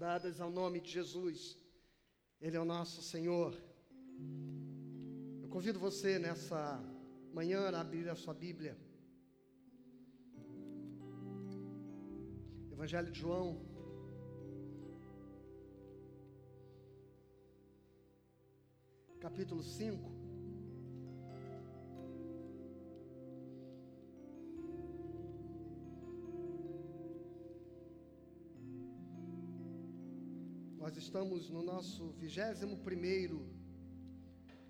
dadas ao nome de Jesus. Ele é o nosso Senhor. Eu convido você nessa manhã a abrir a sua Bíblia. Evangelho de João. Capítulo 5. Nós estamos no nosso vigésimo primeiro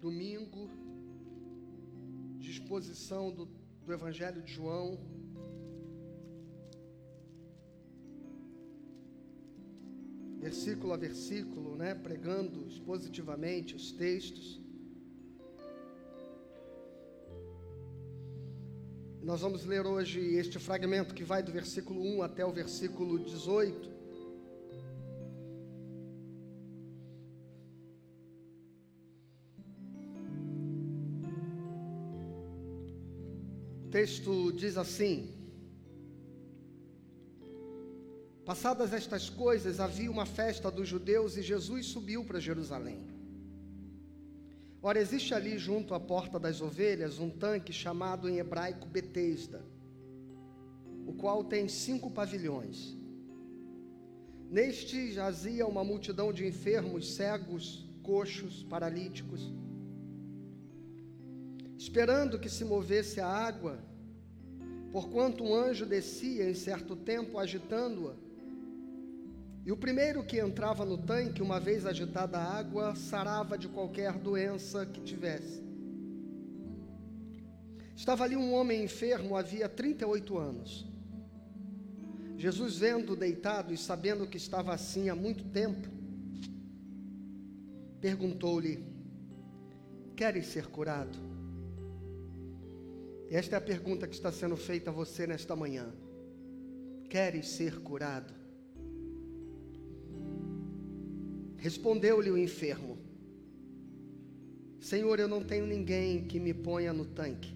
domingo de exposição do, do Evangelho de João. Versículo a versículo, né, pregando expositivamente os textos. Nós vamos ler hoje este fragmento que vai do versículo 1 até o versículo 18. Texto diz assim: Passadas estas coisas, havia uma festa dos judeus e Jesus subiu para Jerusalém. Ora, existe ali junto à porta das ovelhas um tanque chamado em hebraico Betesda, o qual tem cinco pavilhões. Neste jazia uma multidão de enfermos, cegos, coxos, paralíticos esperando que se movesse a água, porquanto um anjo descia em certo tempo agitando-a. E o primeiro que entrava no tanque, uma vez agitada a água, sarava de qualquer doença que tivesse. Estava ali um homem enfermo havia 38 anos. Jesus, vendo deitado e sabendo que estava assim há muito tempo, perguntou-lhe: Queres ser curado? Esta é a pergunta que está sendo feita a você nesta manhã. Queres ser curado? Respondeu-lhe o enfermo: Senhor, eu não tenho ninguém que me ponha no tanque.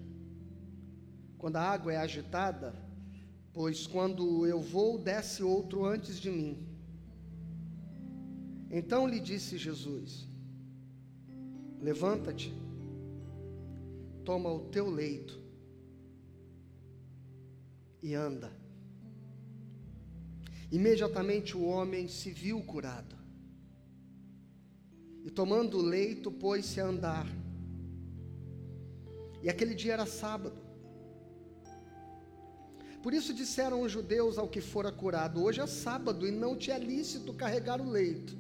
Quando a água é agitada, pois quando eu vou, desce outro antes de mim. Então lhe disse Jesus: Levanta-te, toma o teu leito e anda. Imediatamente o homem se viu curado. E tomando o leito, pôs-se a andar. E aquele dia era sábado. Por isso disseram os judeus ao que fora curado: Hoje é sábado e não te é lícito carregar o leito.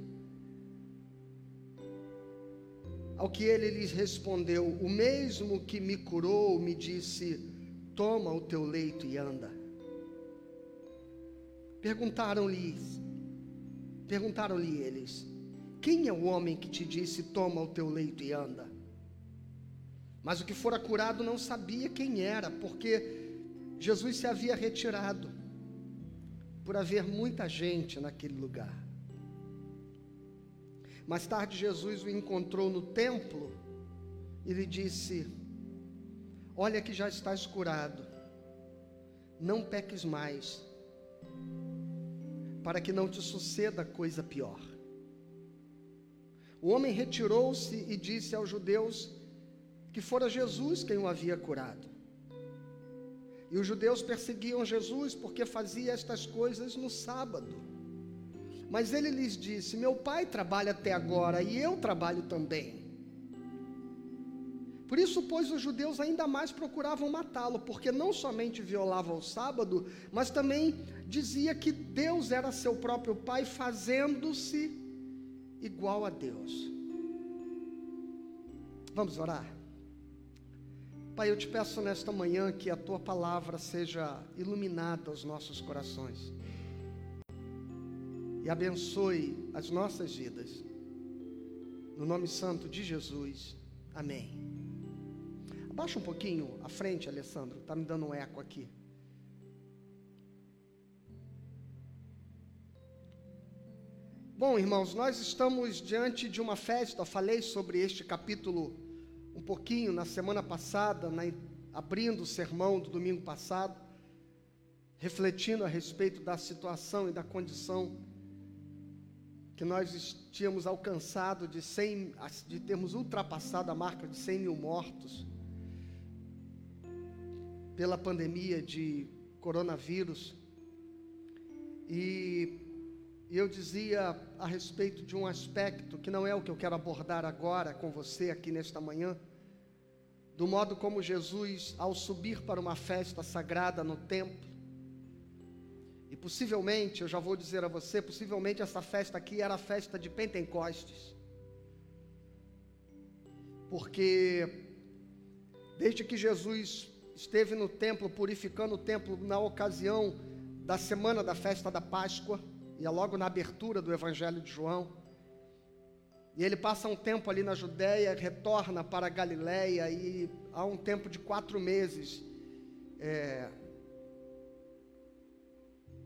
Ao que ele lhes respondeu: O mesmo que me curou me disse: Toma o teu leito e anda. Perguntaram-lhe, perguntaram-lhe eles: Quem é o homem que te disse: Toma o teu leito e anda? Mas o que fora curado não sabia quem era, porque Jesus se havia retirado, por haver muita gente naquele lugar. Mais tarde, Jesus o encontrou no templo e lhe disse: Olha que já estás curado, não peques mais, para que não te suceda coisa pior. O homem retirou-se e disse aos judeus que fora Jesus quem o havia curado. E os judeus perseguiam Jesus porque fazia estas coisas no sábado. Mas ele lhes disse: Meu pai trabalha até agora e eu trabalho também. Por isso, pois, os judeus ainda mais procuravam matá-lo, porque não somente violava o sábado, mas também dizia que Deus era seu próprio Pai, fazendo-se igual a Deus. Vamos orar? Pai, eu te peço nesta manhã que a tua palavra seja iluminada aos nossos corações e abençoe as nossas vidas. No nome santo de Jesus. Amém. Abaixa um pouquinho a frente, Alessandro. Está me dando um eco aqui. Bom, irmãos, nós estamos diante de uma festa. falei sobre este capítulo um pouquinho na semana passada, na, abrindo o sermão do domingo passado, refletindo a respeito da situação e da condição que nós tínhamos alcançado de 100, de termos ultrapassado a marca de 100 mil mortos pela pandemia de coronavírus. E eu dizia a respeito de um aspecto que não é o que eu quero abordar agora com você aqui nesta manhã, do modo como Jesus, ao subir para uma festa sagrada no templo, e possivelmente, eu já vou dizer a você, possivelmente essa festa aqui era a festa de Pentecostes. Porque desde que Jesus esteve no templo, purificando o templo na ocasião da semana da festa da Páscoa, e é logo na abertura do Evangelho de João. E ele passa um tempo ali na Judéia, retorna para a Galiléia, e há um tempo de quatro meses, é,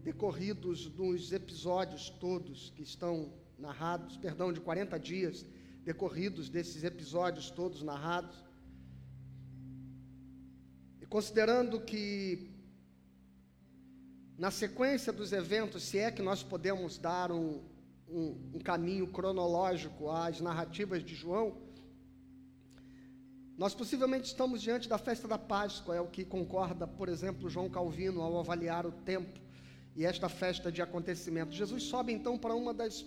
decorridos dos episódios todos que estão narrados, perdão, de 40 dias decorridos desses episódios todos narrados. Considerando que na sequência dos eventos, se é que nós podemos dar um, um, um caminho cronológico às narrativas de João, nós possivelmente estamos diante da festa da Páscoa, é o que concorda, por exemplo, João Calvino ao avaliar o tempo e esta festa de acontecimento. Jesus sobe então para uma das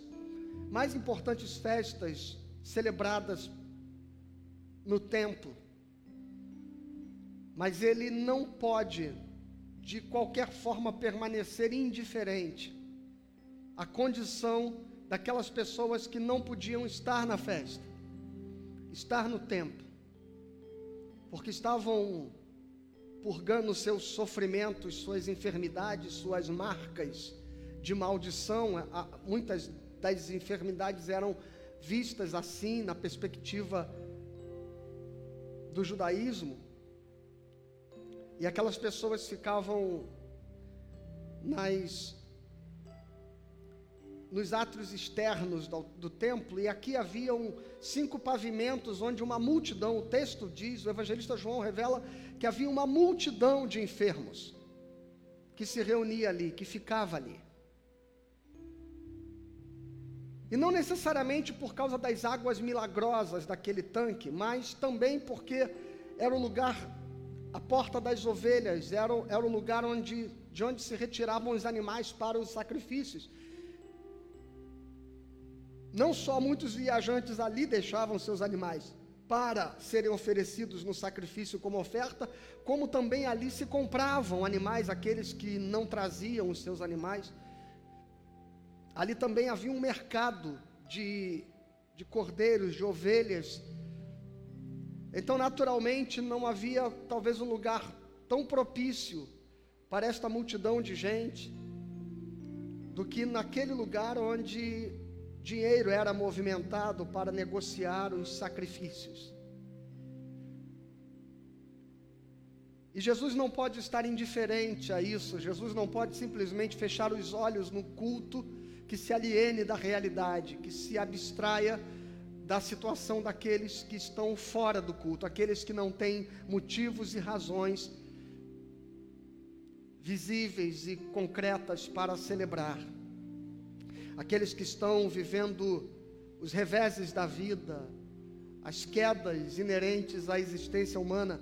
mais importantes festas celebradas no templo. Mas ele não pode, de qualquer forma, permanecer indiferente à condição daquelas pessoas que não podiam estar na festa, estar no templo, porque estavam purgando seus sofrimentos, suas enfermidades, suas marcas de maldição. Muitas das enfermidades eram vistas assim na perspectiva do judaísmo. E aquelas pessoas ficavam nas nos átrios externos do, do, templo, e aqui haviam cinco pavimentos onde uma multidão, o texto diz, o evangelista João revela que havia uma multidão de enfermos que se reunia ali, que ficava ali. E não necessariamente por causa das águas milagrosas daquele tanque, mas também porque era o lugar, a porta das ovelhas, era, era o lugar onde, de onde se retiravam os animais para os sacrifícios. Não só muitos viajantes ali deixavam seus animais para serem oferecidos no sacrifício como oferta, como também ali se compravam animais, aqueles que não traziam os seus animais. Ali também havia um mercado de, de cordeiros, de ovelhas. Então, naturalmente, não havia talvez um lugar tão propício para esta multidão de gente do que naquele lugar onde dinheiro era movimentado para negociar os sacrifícios. E Jesus não pode estar indiferente a isso, Jesus não pode simplesmente fechar os olhos no culto que se aliene da realidade, que se abstraia da situação daqueles que estão fora do culto, aqueles que não têm motivos e razões visíveis e concretas para celebrar aqueles que estão vivendo os reveses da vida, as quedas inerentes à existência humana.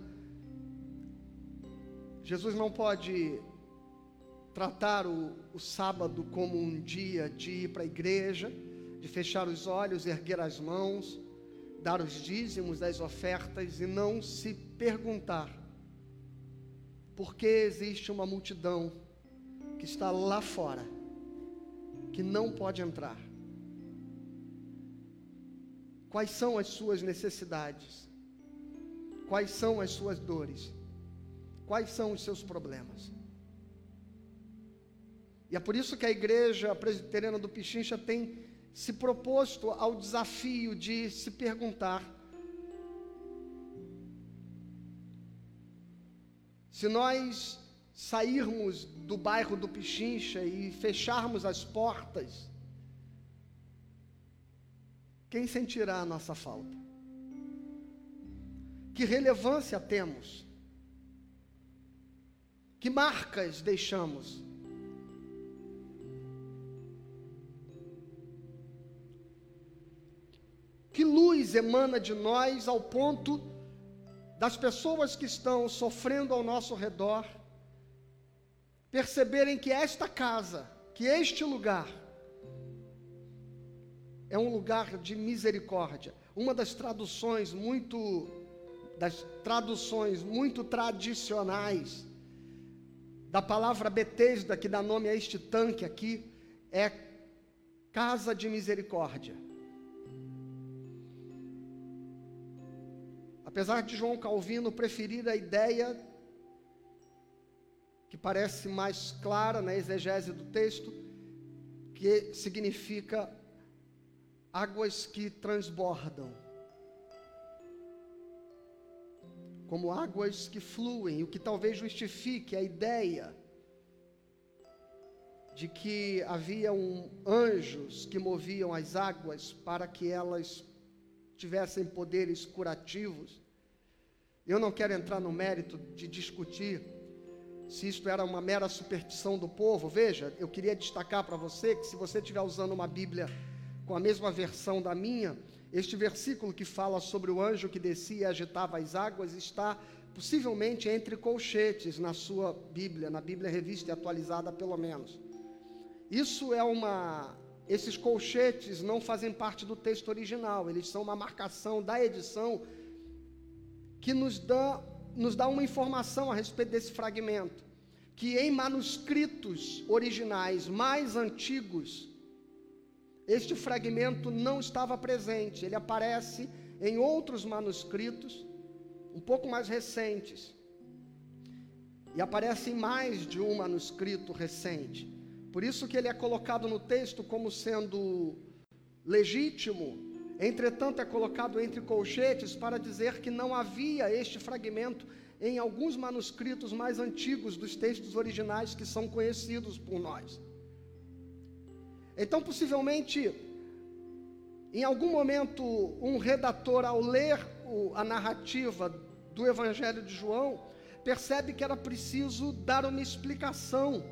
Jesus não pode tratar o, o sábado como um dia de ir para a igreja, de fechar os olhos, erguer as mãos, dar os dízimos, as ofertas e não se perguntar por que existe uma multidão que está lá fora que não pode entrar? Quais são as suas necessidades? Quais são as suas dores? Quais são os seus problemas? E é por isso que a igreja presbiteriana do Pichincha tem se proposto ao desafio de se perguntar se nós sairmos do bairro do Pichincha e fecharmos as portas, quem sentirá a nossa falta? Que relevância temos? Que marcas deixamos? Luz emana de nós ao ponto das pessoas que estão sofrendo ao nosso redor perceberem que esta casa, que este lugar, é um lugar de misericórdia. Uma das traduções muito das traduções muito tradicionais da palavra Betesda, que dá nome a este tanque aqui, é casa de misericórdia. Apesar de João Calvino preferir a ideia que parece mais clara na exegese do texto, que significa águas que transbordam. Como águas que fluem, o que talvez justifique a ideia de que havia um, anjos que moviam as águas para que elas tivessem poderes curativos. Eu não quero entrar no mérito de discutir se isto era uma mera superstição do povo. Veja, eu queria destacar para você que se você estiver usando uma Bíblia com a mesma versão da minha, este versículo que fala sobre o anjo que descia e agitava as águas está possivelmente entre colchetes na sua Bíblia, na Bíblia revista e atualizada pelo menos. Isso é uma esses colchetes não fazem parte do texto original, eles são uma marcação da edição que nos dá nos dá uma informação a respeito desse fragmento, que em manuscritos originais mais antigos este fragmento não estava presente, ele aparece em outros manuscritos, um pouco mais recentes. E aparece em mais de um manuscrito recente. Por isso que ele é colocado no texto como sendo legítimo, entretanto é colocado entre colchetes para dizer que não havia este fragmento em alguns manuscritos mais antigos dos textos originais que são conhecidos por nós. Então, possivelmente, em algum momento, um redator, ao ler a narrativa do Evangelho de João, percebe que era preciso dar uma explicação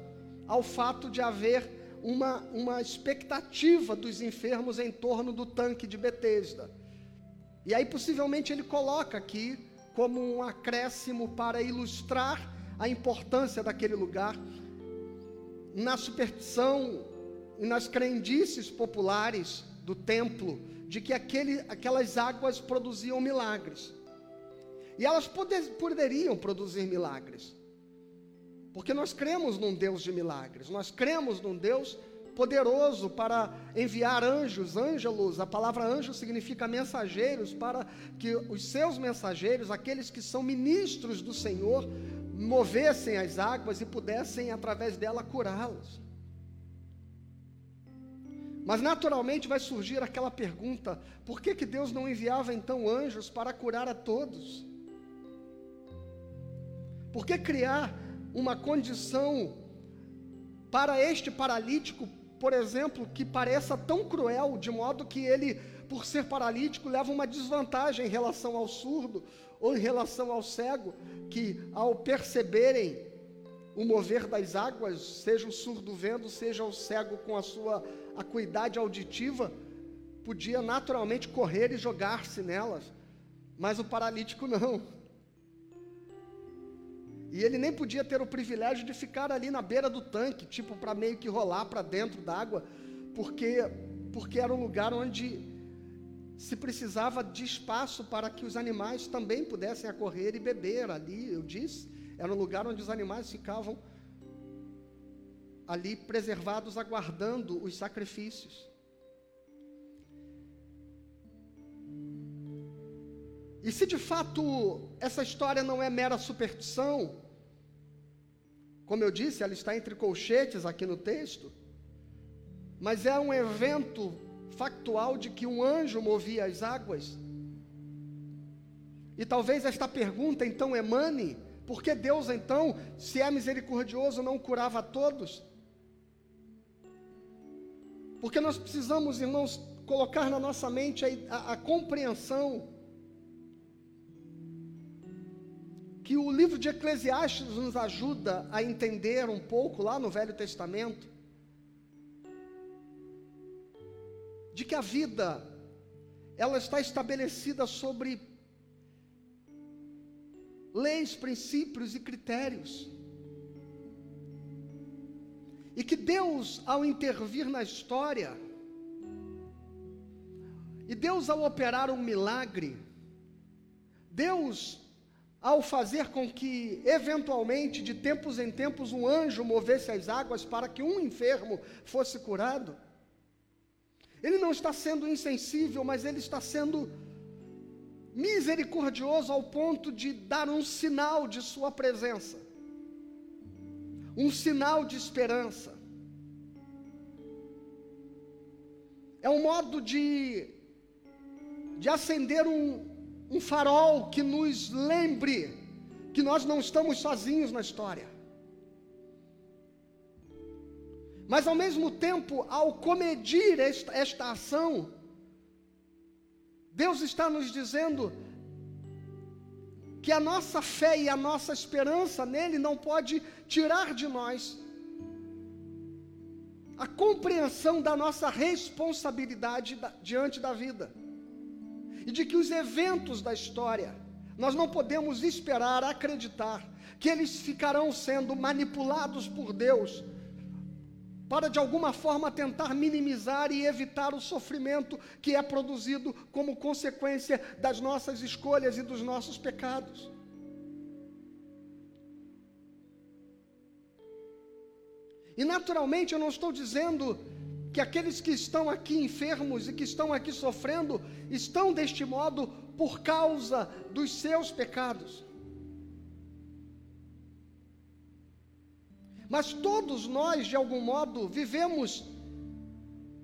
ao fato de haver uma, uma expectativa dos enfermos em torno do tanque de Betesda. E aí, possivelmente, ele coloca aqui como um acréscimo para ilustrar a importância daquele lugar. Na superstição e nas crendices populares do templo de que aquele, aquelas águas produziam milagres. E elas poder, poderiam produzir milagres. Porque nós cremos num Deus de milagres, nós cremos num Deus poderoso para enviar anjos, ângelos, a palavra anjo significa mensageiros, para que os seus mensageiros, aqueles que são ministros do Senhor, movessem as águas e pudessem, através dela, curá-los. Mas naturalmente vai surgir aquela pergunta: por que, que Deus não enviava então anjos para curar a todos? Por que criar uma condição para este paralítico, por exemplo, que pareça tão cruel, de modo que ele, por ser paralítico, leva uma desvantagem em relação ao surdo ou em relação ao cego, que ao perceberem o mover das águas, seja o surdo vendo, seja o cego com a sua acuidade auditiva, podia naturalmente correr e jogar-se nelas, mas o paralítico não. E ele nem podia ter o privilégio de ficar ali na beira do tanque, tipo para meio que rolar para dentro d'água, porque porque era um lugar onde se precisava de espaço para que os animais também pudessem acorrer e beber ali, eu disse, era um lugar onde os animais ficavam ali preservados, aguardando os sacrifícios. E se de fato essa história não é mera superstição, como eu disse, ela está entre colchetes aqui no texto, mas é um evento factual de que um anjo movia as águas. E talvez esta pergunta então emane, por que Deus então, se é misericordioso, não curava a todos? Porque nós precisamos, irmãos, colocar na nossa mente a, a, a compreensão que o livro de Eclesiastes nos ajuda a entender um pouco lá no Velho Testamento, de que a vida ela está estabelecida sobre leis, princípios e critérios. E que Deus, ao intervir na história, e Deus, ao operar um milagre, Deus, ao fazer com que, eventualmente, de tempos em tempos, um anjo movesse as águas para que um enfermo fosse curado, ele não está sendo insensível, mas ele está sendo misericordioso ao ponto de dar um sinal de sua presença, um sinal de esperança. É um modo de, de acender um, um farol que nos lembre que nós não estamos sozinhos na história. Mas ao mesmo tempo, ao comedir esta, esta ação, Deus está nos dizendo que a nossa fé e a nossa esperança nele não pode tirar de nós a compreensão da nossa responsabilidade da, diante da vida e de que os eventos da história nós não podemos esperar acreditar que eles ficarão sendo manipulados por Deus para de alguma forma tentar minimizar e evitar o sofrimento que é produzido como consequência das nossas escolhas e dos nossos pecados. E naturalmente eu não estou dizendo que aqueles que estão aqui enfermos e que estão aqui sofrendo estão deste modo por causa dos seus pecados. Mas todos nós, de algum modo, vivemos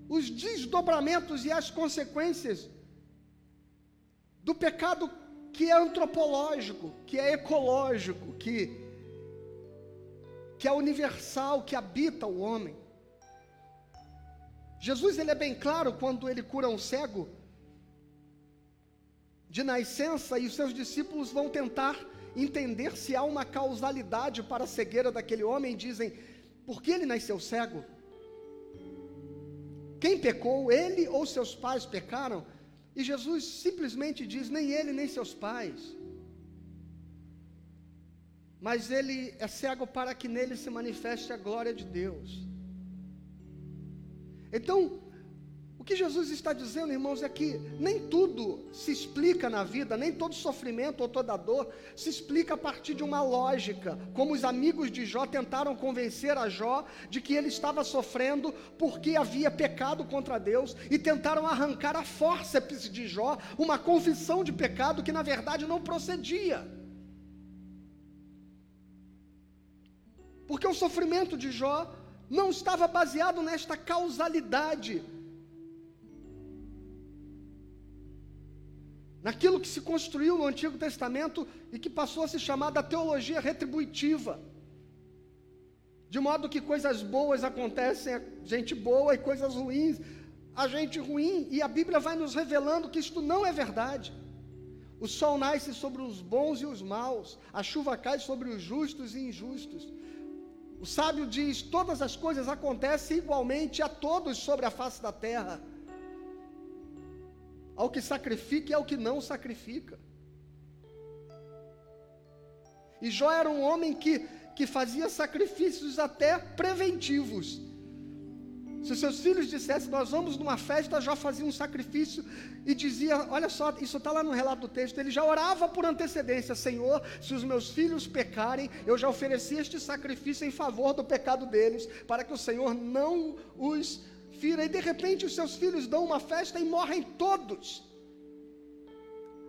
os desdobramentos e as consequências do pecado que é antropológico, que é ecológico, que, que é universal, que habita o homem. Jesus ele é bem claro quando ele cura um cego de nascença e os seus discípulos vão tentar entender se há uma causalidade para a cegueira daquele homem, dizem: por que ele nasceu cego? Quem pecou, ele ou seus pais pecaram? E Jesus simplesmente diz: nem ele nem seus pais. Mas ele é cego para que nele se manifeste a glória de Deus. Então, o que Jesus está dizendo, irmãos, é que nem tudo se explica na vida, nem todo sofrimento ou toda dor se explica a partir de uma lógica, como os amigos de Jó tentaram convencer a Jó de que ele estava sofrendo porque havia pecado contra Deus e tentaram arrancar a fórceps de Jó, uma confissão de pecado que na verdade não procedia. Porque o sofrimento de Jó não estava baseado nesta causalidade naquilo que se construiu no Antigo Testamento e que passou a se chamar da teologia retributiva. De modo que coisas boas acontecem a gente boa e coisas ruins a gente ruim, e a Bíblia vai nos revelando que isto não é verdade. O sol nasce sobre os bons e os maus, a chuva cai sobre os justos e injustos. O sábio diz: todas as coisas acontecem igualmente a todos sobre a face da terra ao que sacrifica e ao que não sacrifica. E Jó era um homem que, que fazia sacrifícios até preventivos. Se seus filhos dissessem, nós vamos numa festa, Jó fazia um sacrifício e dizia: Olha só, isso está lá no relato do texto. Ele já orava por antecedência: Senhor, se os meus filhos pecarem, eu já ofereci este sacrifício em favor do pecado deles, para que o Senhor não os fira, e de repente os seus filhos dão uma festa e morrem todos.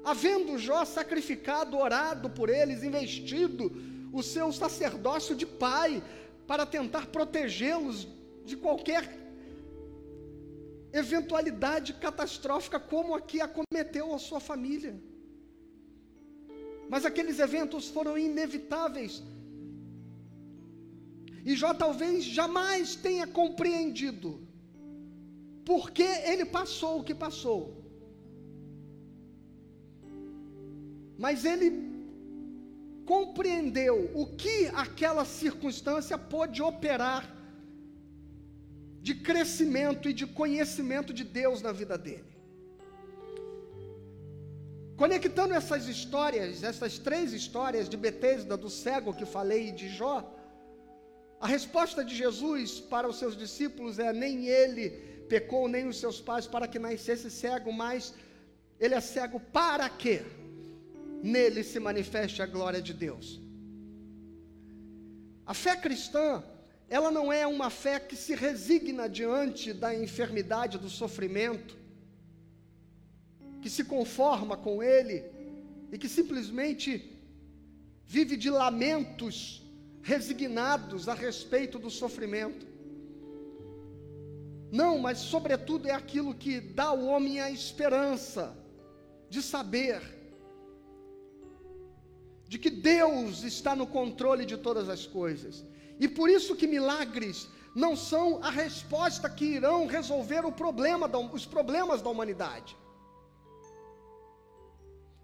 Havendo Jó sacrificado, orado por eles, investido o seu sacerdócio de pai, para tentar protegê-los de qualquer eventualidade catastrófica, como aqui acometeu a sua família. Mas aqueles eventos foram inevitáveis. E Jó talvez jamais tenha compreendido porque ele passou o que passou. Mas ele compreendeu o que aquela circunstância pôde operar de crescimento e de conhecimento de Deus na vida dele. Conectando essas histórias, essas três histórias de Betesda, do cego que falei e de Jó, a resposta de Jesus para os seus discípulos é: nem ele pecou, nem os seus pais, para que nascesse cego, mas ele é cego para que nele se manifeste a glória de Deus. A fé cristã, ela não é uma fé que se resigna diante da enfermidade, do sofrimento, que se conforma com ele e que simplesmente vive de lamentos resignados a respeito do sofrimento. Não, mas sobretudo é aquilo que dá ao homem a esperança de saber de que Deus está no controle de todas as coisas. E por isso que milagres não são a resposta que irão resolver problema da, os problemas da humanidade.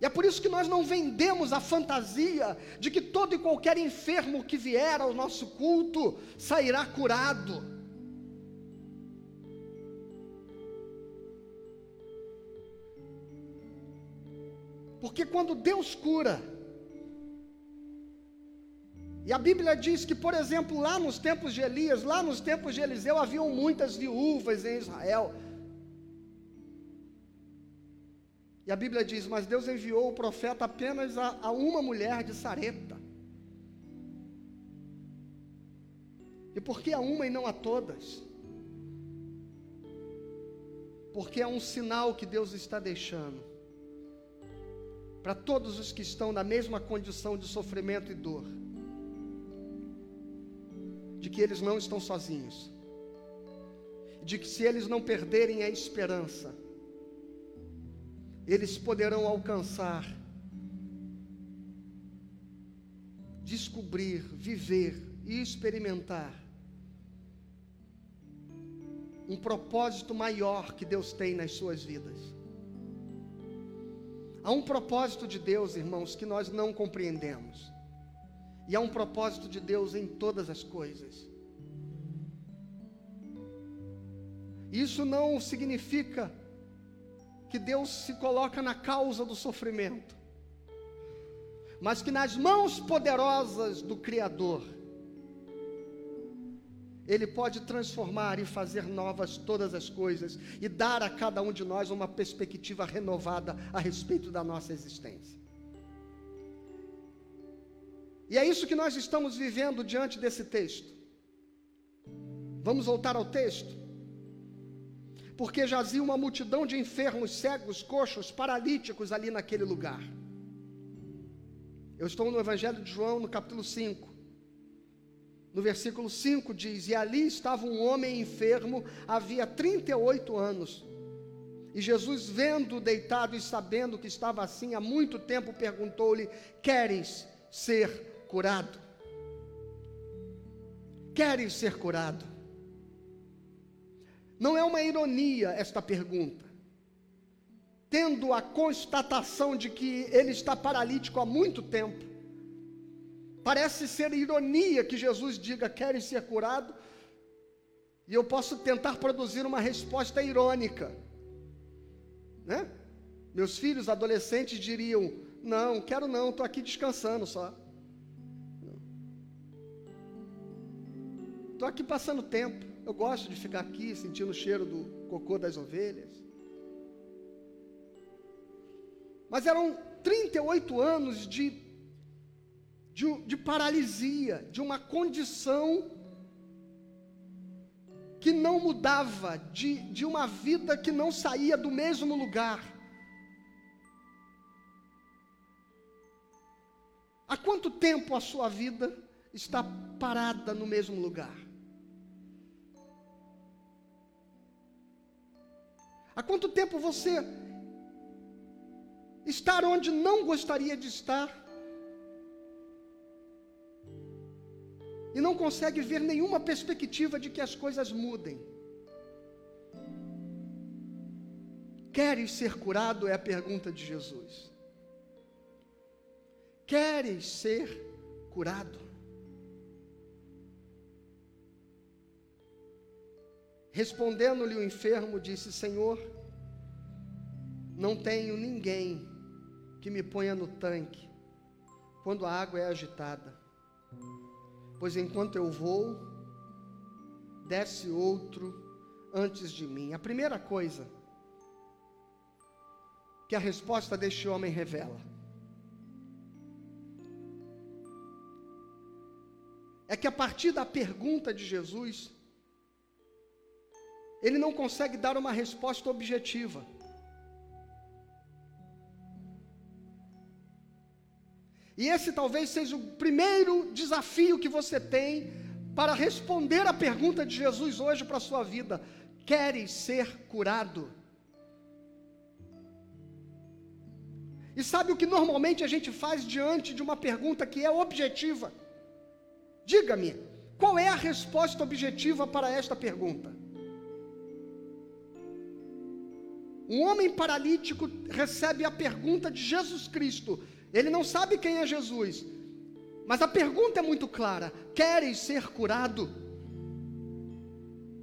E é por isso que nós não vendemos a fantasia de que todo e qualquer enfermo que vier ao nosso culto sairá curado. Porque quando Deus cura, e a Bíblia diz que, por exemplo, lá nos tempos de Elias, lá nos tempos de Eliseu, haviam muitas viúvas em Israel. E a Bíblia diz: Mas Deus enviou o profeta apenas a, a uma mulher de Sarepta. E por que a uma e não a todas? Porque é um sinal que Deus está deixando para todos os que estão na mesma condição de sofrimento e dor, de que eles não estão sozinhos, de que se eles não perderem a esperança, eles poderão alcançar, descobrir, viver e experimentar um propósito maior que Deus tem nas suas vidas. Há um propósito de Deus, irmãos, que nós não compreendemos. E há um propósito de Deus em todas as coisas. Isso não significa que Deus se coloca na causa do sofrimento, mas que nas mãos poderosas do Criador, Ele pode transformar e fazer novas todas as coisas e dar a cada um de nós uma perspectiva renovada a respeito da nossa existência. E é isso que nós estamos vivendo diante desse texto. Vamos voltar ao texto? porque jazia uma multidão de enfermos, cegos, coxos, paralíticos ali naquele lugar. Eu estou no Evangelho de João, no capítulo 5. No versículo 5 diz: E ali estava um homem enfermo, havia 38 anos. E Jesus, vendo deitado e sabendo que estava assim há muito tempo, perguntou-lhe: Queres ser curado? Queres ser curado? Não é uma ironia esta pergunta. Tendo a constatação de que ele está paralítico há muito tempo, parece ser ironia que Jesus diga: Queres ser curado? E eu posso tentar produzir uma resposta irônica. Né? Meus filhos adolescentes diriam: Não, quero não, estou aqui descansando só. Estou aqui passando tempo. Eu gosto de ficar aqui sentindo o cheiro do cocô das ovelhas. Mas eram 38 anos de, de, de paralisia, de uma condição que não mudava, de, de uma vida que não saía do mesmo lugar. Há quanto tempo a sua vida está parada no mesmo lugar? Há quanto tempo você estar onde não gostaria de estar e não consegue ver nenhuma perspectiva de que as coisas mudem? Queres ser curado? É a pergunta de Jesus. Queres ser curado? Respondendo-lhe o enfermo, disse: Senhor, não tenho ninguém que me ponha no tanque quando a água é agitada. Pois enquanto eu vou, desce outro antes de mim. A primeira coisa que a resposta deste homem revela é que a partir da pergunta de Jesus, ele não consegue dar uma resposta objetiva. E esse talvez seja o primeiro desafio que você tem para responder a pergunta de Jesus hoje para a sua vida: queres ser curado? E sabe o que normalmente a gente faz diante de uma pergunta que é objetiva? Diga-me, qual é a resposta objetiva para esta pergunta? Um homem paralítico recebe a pergunta de Jesus Cristo. Ele não sabe quem é Jesus, mas a pergunta é muito clara: Queres ser curado?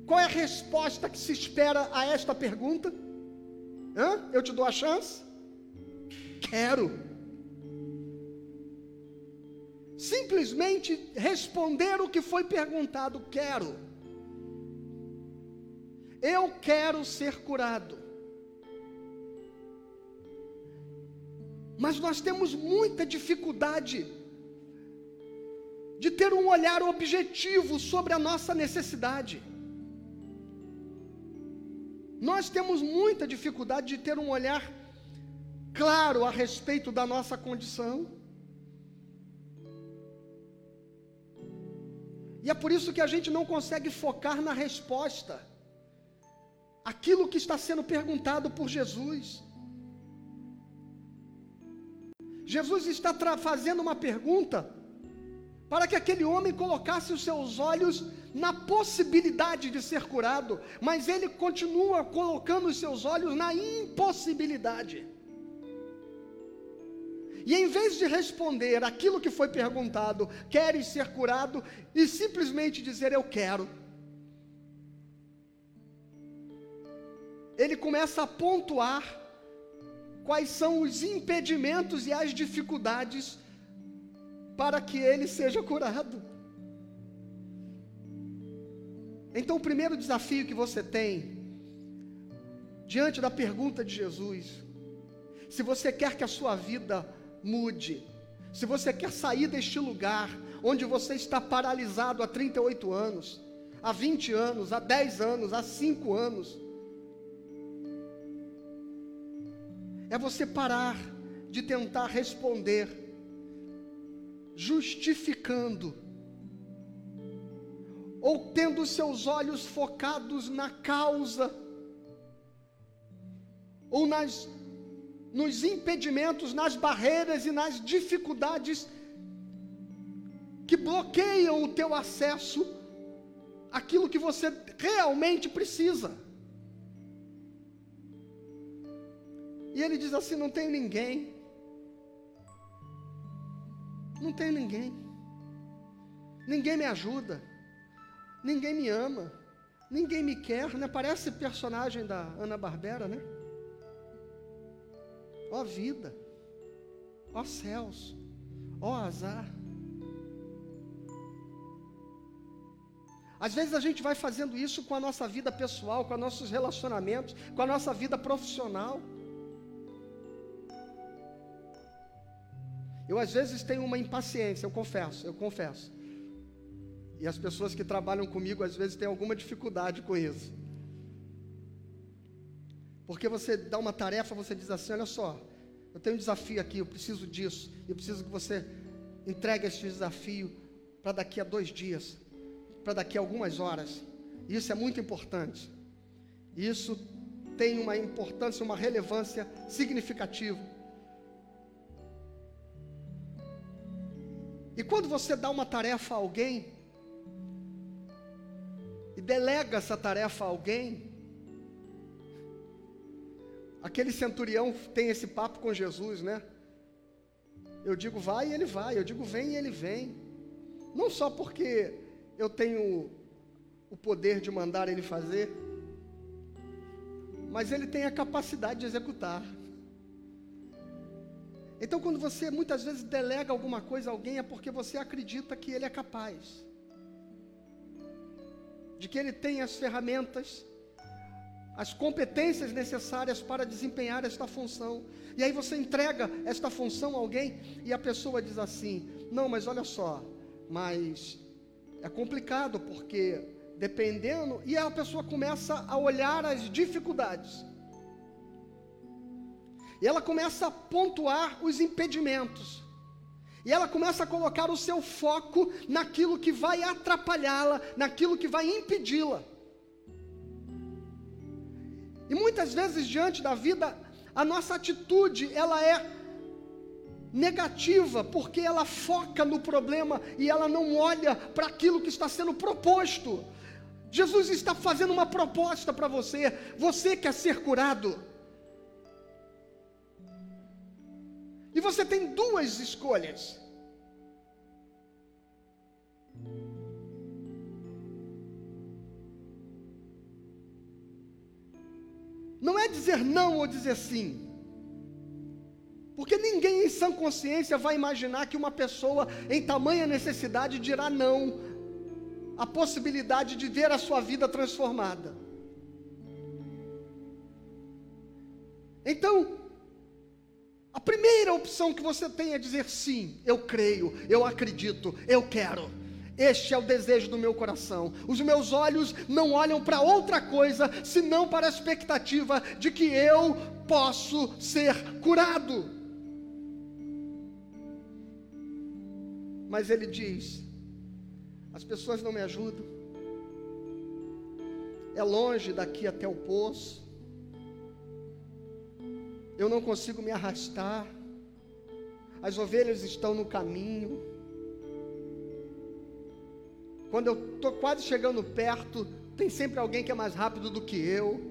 Qual é a resposta que se espera a esta pergunta? Hã? Eu te dou a chance? Quero simplesmente responder o que foi perguntado: quero. Eu quero ser curado. Mas nós temos muita dificuldade de ter um olhar objetivo sobre a nossa necessidade. Nós temos muita dificuldade de ter um olhar claro a respeito da nossa condição. E é por isso que a gente não consegue focar na resposta. Aquilo que está sendo perguntado por Jesus. Jesus está fazendo uma pergunta para que aquele homem colocasse os seus olhos na possibilidade de ser curado, mas ele continua colocando os seus olhos na impossibilidade. E em vez de responder aquilo que foi perguntado, queres ser curado, e simplesmente dizer eu quero, ele começa a pontuar quais são os impedimentos e as dificuldades para que ele seja curado. Então, o primeiro desafio que você tem, diante da pergunta de Jesus, se você quer que a sua vida mude. Se você quer sair deste lugar onde você está paralisado há 38 anos, há 20 anos, há 10 anos, há 5 anos, é você parar de tentar responder, justificando, ou tendo seus olhos focados na causa, ou nas nos impedimentos, nas barreiras e nas dificuldades que bloqueiam o teu acesso àquilo que você realmente precisa. E ele diz assim: não tem ninguém. Não tem ninguém. Ninguém me ajuda. Ninguém me ama. Ninguém me quer, né? Parece personagem da Ana Barbera, né? ó vida, ó céus, ó azar. Às vezes a gente vai fazendo isso com a nossa vida pessoal, com os nossos relacionamentos, com a nossa vida profissional. Eu às vezes tenho uma impaciência, eu confesso, eu confesso. E as pessoas que trabalham comigo às vezes têm alguma dificuldade com isso. Porque você dá uma tarefa, você diz assim: olha só, eu tenho um desafio aqui, eu preciso disso, eu preciso que você entregue esse desafio para daqui a dois dias, para daqui a algumas horas. Isso é muito importante. Isso tem uma importância, uma relevância significativa. E quando você dá uma tarefa a alguém, e delega essa tarefa a alguém, Aquele centurião tem esse papo com Jesus, né? Eu digo vai e ele vai, eu digo vem e ele vem. Não só porque eu tenho o poder de mandar ele fazer, mas ele tem a capacidade de executar. Então, quando você muitas vezes delega alguma coisa a alguém, é porque você acredita que ele é capaz, de que ele tem as ferramentas, as competências necessárias para desempenhar esta função. E aí você entrega esta função a alguém e a pessoa diz assim: Não, mas olha só, mas é complicado porque dependendo, e a pessoa começa a olhar as dificuldades. E ela começa a pontuar os impedimentos. E ela começa a colocar o seu foco naquilo que vai atrapalhá-la, naquilo que vai impedi-la. E muitas vezes diante da vida, a nossa atitude, ela é negativa, porque ela foca no problema e ela não olha para aquilo que está sendo proposto. Jesus está fazendo uma proposta para você. Você quer ser curado? E você tem duas escolhas. Não é dizer não ou dizer sim. Porque ninguém em sã consciência vai imaginar que uma pessoa em tamanha necessidade dirá não a possibilidade de ver a sua vida transformada. Então, a primeira opção que você tem é dizer sim, eu creio, eu acredito, eu quero. Este é o desejo do meu coração. Os meus olhos não olham para outra coisa senão para a expectativa de que eu posso ser curado. Mas ele diz: as pessoas não me ajudam, é longe daqui até o poço, eu não consigo me arrastar, as ovelhas estão no caminho. Quando eu estou quase chegando perto, tem sempre alguém que é mais rápido do que eu.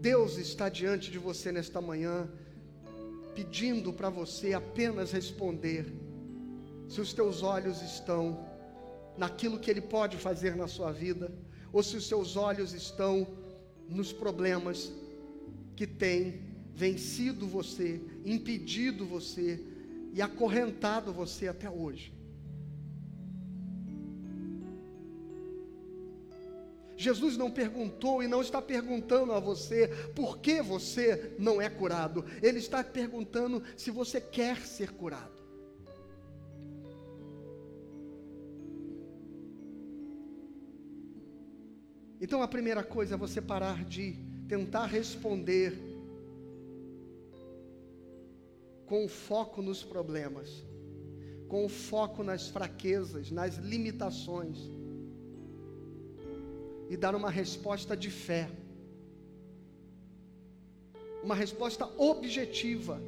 Deus está diante de você nesta manhã, pedindo para você apenas responder se os teus olhos estão naquilo que Ele pode fazer na sua vida ou se os seus olhos estão nos problemas que têm vencido você, impedido você e acorrentado você até hoje. Jesus não perguntou e não está perguntando a você por que você não é curado. Ele está perguntando se você quer ser curado. Então a primeira coisa é você parar de tentar responder com foco nos problemas, com foco nas fraquezas, nas limitações, e dar uma resposta de fé, uma resposta objetiva,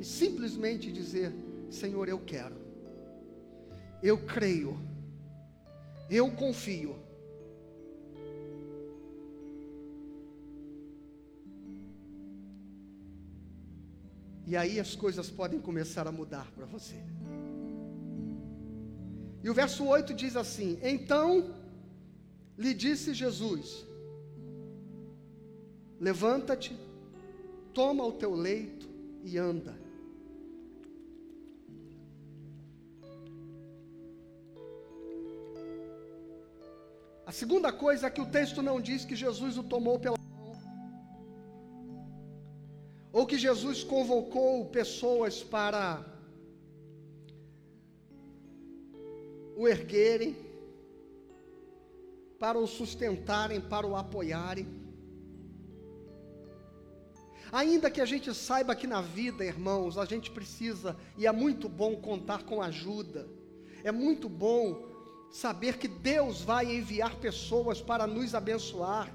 e simplesmente dizer: Senhor, eu quero, eu creio, eu confio E aí as coisas podem começar a mudar para você. E o verso 8 diz assim: Então lhe disse Jesus: Levanta-te, toma o teu leito e anda. A segunda coisa é que o texto não diz que Jesus o tomou pela ou que Jesus convocou pessoas para o erguerem, para o sustentarem, para o apoiarem. Ainda que a gente saiba que na vida, irmãos, a gente precisa, e é muito bom contar com ajuda, é muito bom saber que Deus vai enviar pessoas para nos abençoar,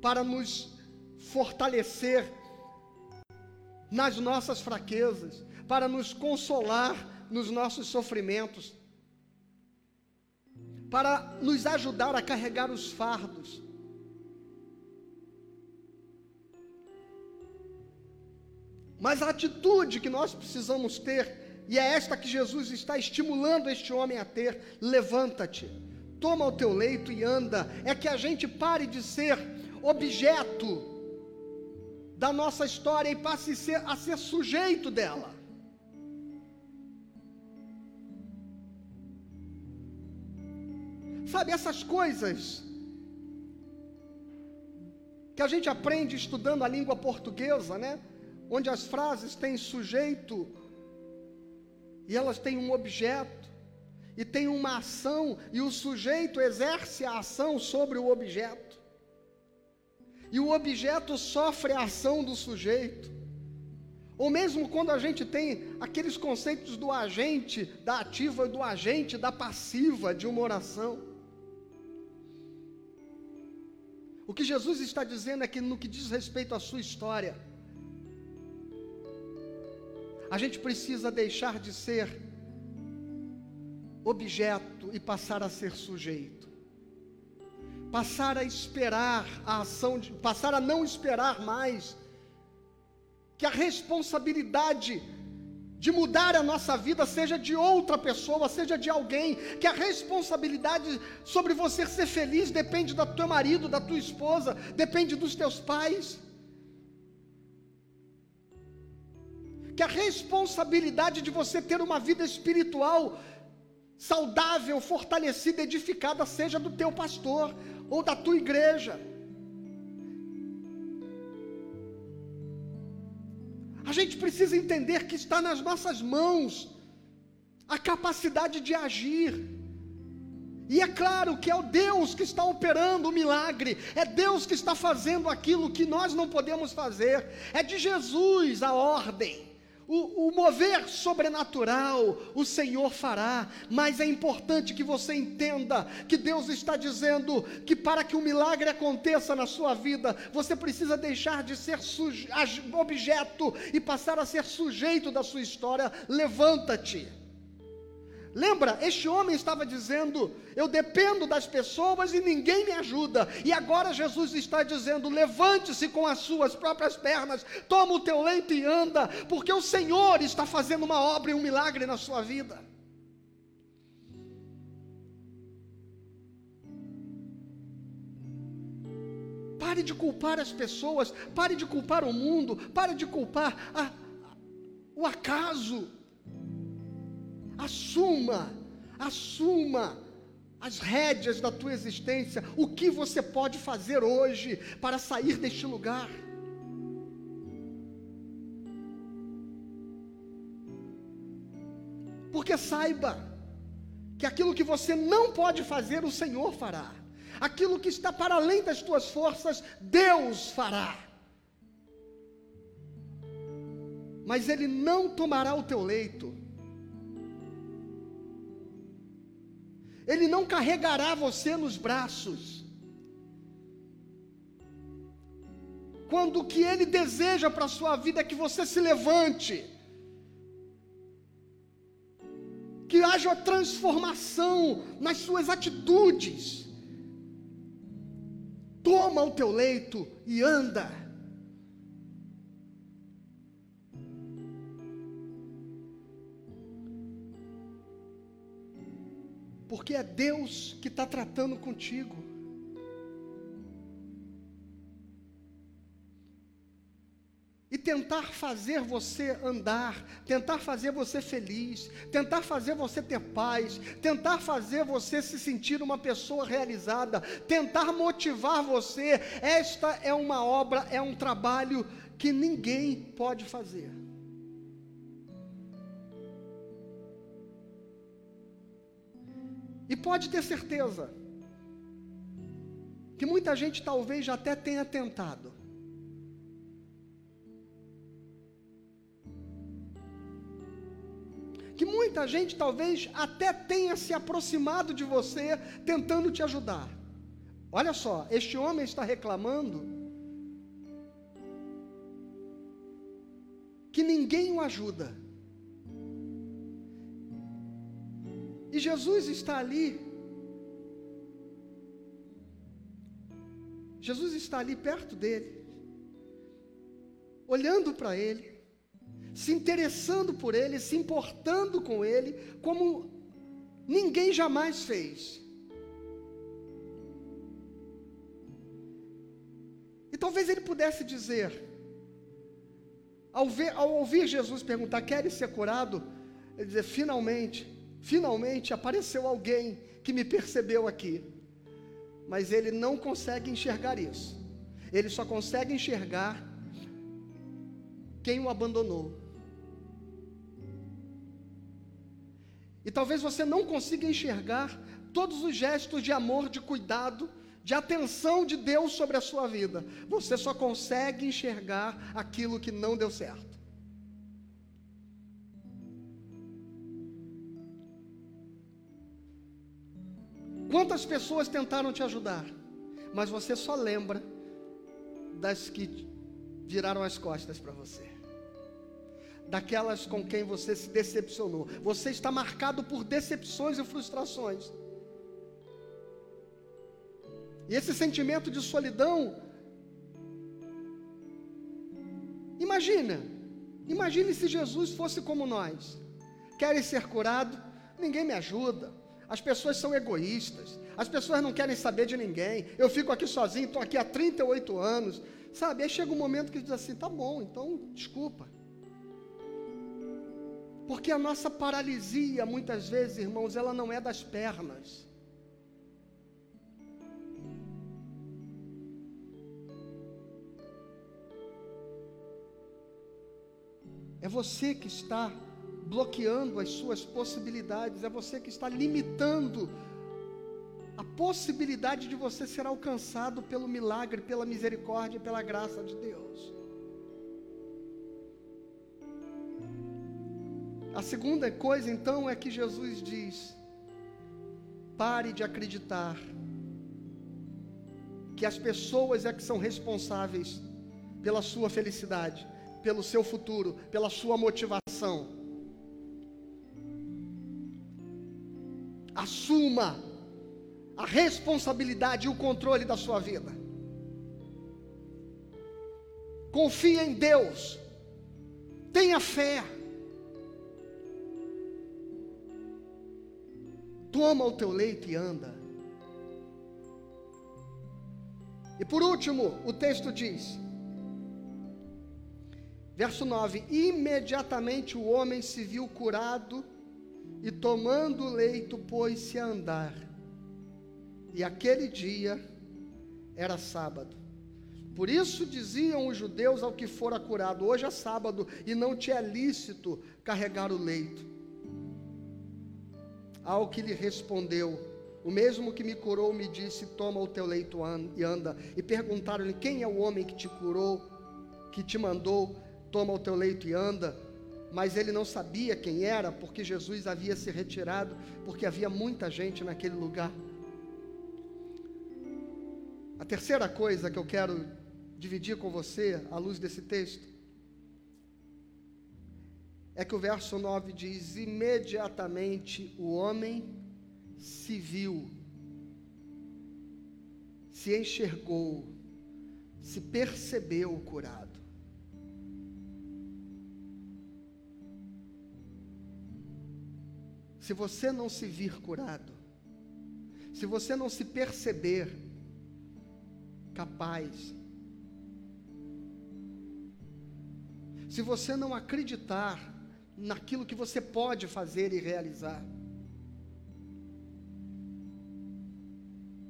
para nos fortalecer nas nossas fraquezas, para nos consolar nos nossos sofrimentos, para nos ajudar a carregar os fardos. Mas a atitude que nós precisamos ter, e é esta que Jesus está estimulando este homem a ter: levanta-te, toma o teu leito e anda. É que a gente pare de ser objeto da nossa história e passe a ser, a ser sujeito dela. Sabe, essas coisas que a gente aprende estudando a língua portuguesa, né? Onde as frases têm sujeito e elas têm um objeto e tem uma ação e o sujeito exerce a ação sobre o objeto. E o objeto sofre a ação do sujeito. Ou mesmo quando a gente tem aqueles conceitos do agente, da ativa, do agente, da passiva de uma oração. O que Jesus está dizendo é que no que diz respeito à sua história, a gente precisa deixar de ser objeto e passar a ser sujeito. Passar a esperar a ação, de, passar a não esperar mais que a responsabilidade de mudar a nossa vida, seja de outra pessoa, seja de alguém, que a responsabilidade sobre você ser feliz depende do teu marido, da tua esposa, depende dos teus pais. Que a responsabilidade de você ter uma vida espiritual saudável, fortalecida, edificada, seja do teu pastor ou da tua igreja. A gente precisa entender que está nas nossas mãos a capacidade de agir. E é claro que é o Deus que está operando o milagre, é Deus que está fazendo aquilo que nós não podemos fazer, é de Jesus a ordem. O, o, mover sobrenatural o Senhor fará, mas é importante que você entenda que Deus está dizendo que para que o um milagre aconteça na sua vida, você precisa deixar de ser objeto e passar a ser sujeito da sua história. Levanta-te. Lembra, este homem estava dizendo: Eu dependo das pessoas e ninguém me ajuda. E agora Jesus está dizendo: Levante-se com as suas próprias pernas, toma o teu leito e anda, porque o Senhor está fazendo uma obra e um milagre na sua vida. Pare de culpar as pessoas, pare de culpar o mundo, pare de culpar a, a, o acaso. Assuma, assuma as rédeas da tua existência. O que você pode fazer hoje para sair deste lugar? Porque saiba que aquilo que você não pode fazer, o Senhor fará. Aquilo que está para além das tuas forças, Deus fará. Mas Ele não tomará o teu leito Ele não carregará você nos braços. Quando o que Ele deseja para a sua vida é que você se levante, que haja transformação nas suas atitudes. Toma o teu leito e anda. Porque é Deus que está tratando contigo. E tentar fazer você andar, tentar fazer você feliz, tentar fazer você ter paz, tentar fazer você se sentir uma pessoa realizada, tentar motivar você, esta é uma obra, é um trabalho que ninguém pode fazer. E pode ter certeza que muita gente talvez já até tenha tentado. Que muita gente talvez até tenha se aproximado de você tentando te ajudar. Olha só, este homem está reclamando que ninguém o ajuda. E Jesus está ali. Jesus está ali perto dele, olhando para ele, se interessando por ele, se importando com ele, como ninguém jamais fez. E talvez ele pudesse dizer: ao, ver, ao ouvir Jesus perguntar: Queres ser curado? Ele dizer: Finalmente, finalmente apareceu alguém que me percebeu aqui. Mas ele não consegue enxergar isso. Ele só consegue enxergar quem o abandonou. E talvez você não consiga enxergar todos os gestos de amor, de cuidado, de atenção de Deus sobre a sua vida. Você só consegue enxergar aquilo que não deu certo. Quantas pessoas tentaram te ajudar, mas você só lembra das que viraram as costas para você daquelas com quem você se decepcionou. Você está marcado por decepções e frustrações. E esse sentimento de solidão, imagina, imagine se Jesus fosse como nós. Querem ser curado? Ninguém me ajuda. As pessoas são egoístas. As pessoas não querem saber de ninguém. Eu fico aqui sozinho, estou aqui há 38 anos. Sabe? Aí chega um momento que diz assim: tá bom, então desculpa. Porque a nossa paralisia, muitas vezes, irmãos, ela não é das pernas. É você que está bloqueando as suas possibilidades, é você que está limitando a possibilidade de você ser alcançado pelo milagre, pela misericórdia, pela graça de Deus. A segunda coisa, então, é que Jesus diz: pare de acreditar que as pessoas é que são responsáveis pela sua felicidade, pelo seu futuro, pela sua motivação. Assuma a responsabilidade e o controle da sua vida. Confie em Deus. Tenha fé. Toma o teu leito e anda. E por último, o texto diz, verso 9: Imediatamente o homem se viu curado e tomando o leito pôs-se a andar. E aquele dia era sábado. Por isso diziam os judeus ao que fora curado: Hoje é sábado e não te é lícito carregar o leito. Ao que lhe respondeu, o mesmo que me curou me disse: Toma o teu leito e anda. E perguntaram-lhe: Quem é o homem que te curou, que te mandou? Toma o teu leito e anda. Mas ele não sabia quem era, porque Jesus havia se retirado, porque havia muita gente naquele lugar. A terceira coisa que eu quero dividir com você, à luz desse texto, é que o verso 9 diz: imediatamente o homem se viu, se enxergou, se percebeu curado. Se você não se vir curado, se você não se perceber capaz, se você não acreditar naquilo que você pode fazer e realizar.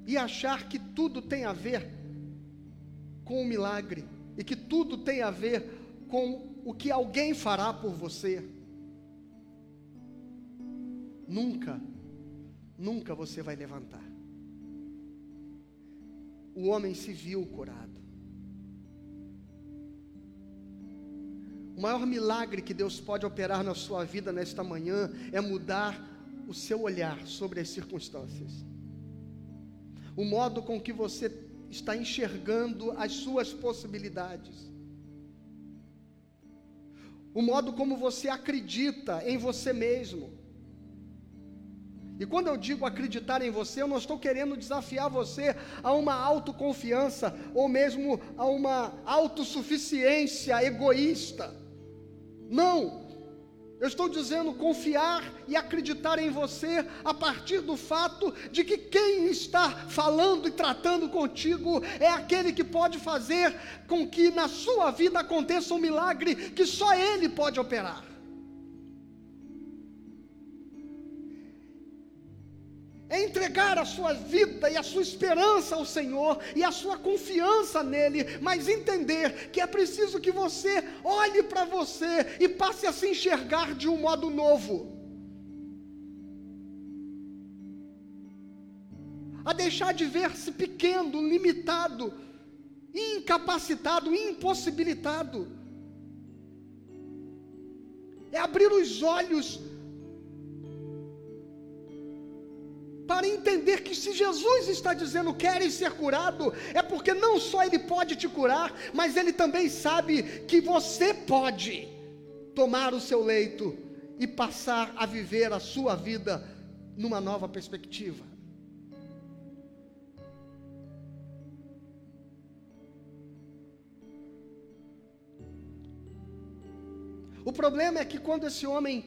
E achar que tudo tem a ver com o milagre e que tudo tem a ver com o que alguém fará por você. Nunca, nunca você vai levantar. O homem se viu curado. O maior milagre que Deus pode operar na sua vida nesta manhã é mudar o seu olhar sobre as circunstâncias. O modo com que você está enxergando as suas possibilidades. O modo como você acredita em você mesmo. E quando eu digo acreditar em você, eu não estou querendo desafiar você a uma autoconfiança ou mesmo a uma autossuficiência egoísta. Não. Eu estou dizendo confiar e acreditar em você a partir do fato de que quem está falando e tratando contigo é aquele que pode fazer com que na sua vida aconteça um milagre que só Ele pode operar. Entregar a sua vida e a sua esperança ao Senhor e a sua confiança nele, mas entender que é preciso que você olhe para você e passe a se enxergar de um modo novo. A deixar de ver-se pequeno, limitado, incapacitado, impossibilitado. É abrir os olhos para entender que se Jesus está dizendo queres ser curado, é porque não só Ele pode te curar, mas Ele também sabe que você pode tomar o seu leito e passar a viver a sua vida numa nova perspectiva. O problema é que quando esse homem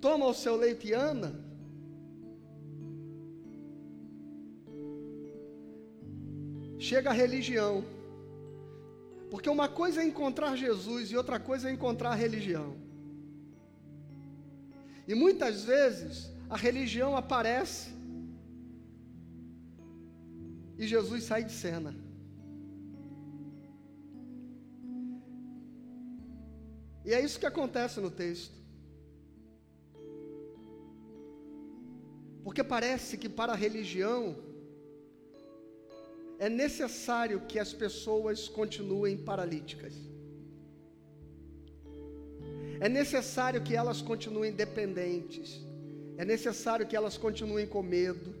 toma o seu leito e anda, chega a religião. Porque uma coisa é encontrar Jesus e outra coisa é encontrar a religião. E muitas vezes a religião aparece e Jesus sai de cena. E é isso que acontece no texto. Porque parece que para a religião é necessário que as pessoas continuem paralíticas. É necessário que elas continuem dependentes. É necessário que elas continuem com medo.